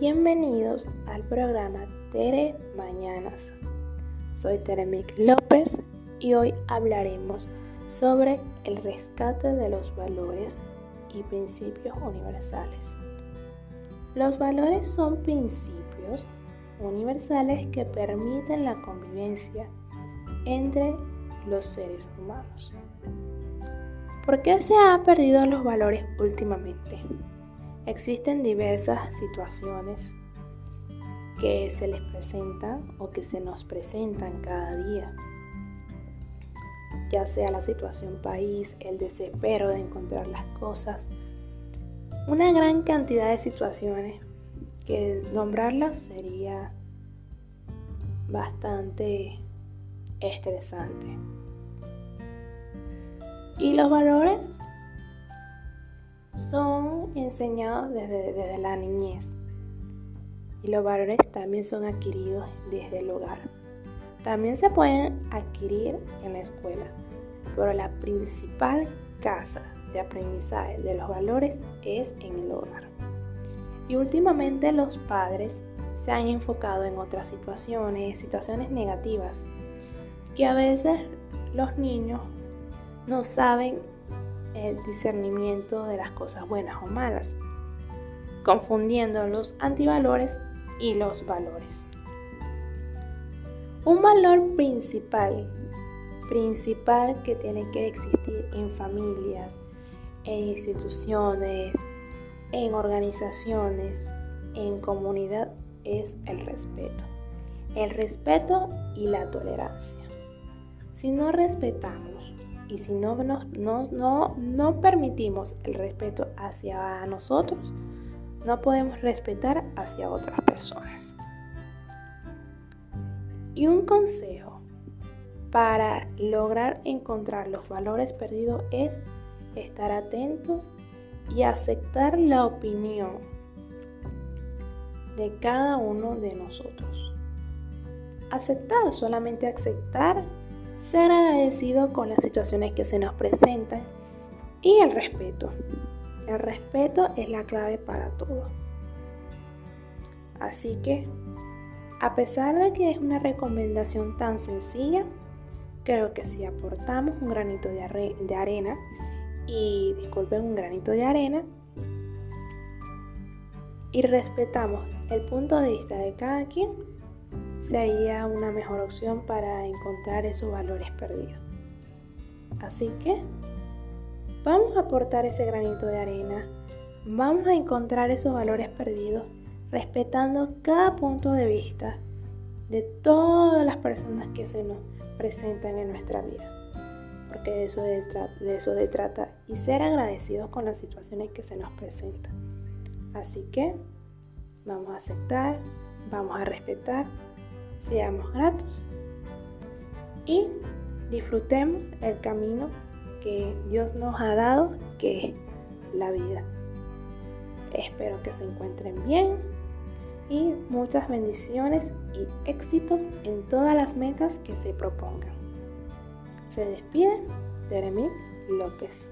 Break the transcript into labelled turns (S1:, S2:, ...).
S1: Bienvenidos al programa Tere Mañanas. Soy Teremic López y hoy hablaremos sobre el rescate de los valores y principios universales. Los valores son principios universales que permiten la convivencia entre los seres humanos. ¿Por qué se han perdido los valores últimamente? Existen diversas situaciones que se les presentan o que se nos presentan cada día, ya sea la situación país, el desespero de encontrar las cosas, una gran cantidad de situaciones que nombrarlas sería bastante estresante. Y los valores son enseñados desde, desde, la niñez. Y los valores también son adquiridos desde el hogar. También se pueden adquirir en la escuela, pero la principal casa de aprendizaje de los valores es en el hogar. Y últimamente los padres se han enfocado en otras situaciones, situaciones negativas, que a veces los niños no saben el discernimiento de las cosas buenas o malas, confundiendo los antivalores y los valores. Un valor principal, principal que tiene que existir en familias, en instituciones, en organizaciones, en comunidad, es el respeto. El respeto y la tolerancia. Si no respetamos y si no, no, no permitimos el respeto hacia nosotros, no podemos respetar hacia otras personas. Y un consejo para lograr encontrar los valores perdidos es estar atentos y aceptar la opinión de cada uno de nosotros. Aceptar, solamente aceptar ser agradecido con las situaciones que se nos presentan y el respeto. El respeto es la clave para todo. Así que, a pesar de que es una recomendación tan sencilla, creo que si aportamos un granito de, arena, y disculpen un granito de arena, y respetamos el punto de vista de cada quien, sería una mejor opción para encontrar esos valores perdidos. Así que vamos a aportar ese granito de arena, vamos a encontrar esos valores perdidos respetando cada punto de vista de todas las personas que se nos presentan en nuestra vida. Porque de eso, de, se trata y ser agradecidos con las situaciones que se nos presentan. Así que vamos a aceptar, vamos a respetar seamos gratos y disfrutemos el camino que Dios nos ha dado, que es la vida. Espero que se encuentren bien y muchas bendiciones y éxitos en todas las metas que se propongan. Se despide Jeremy López.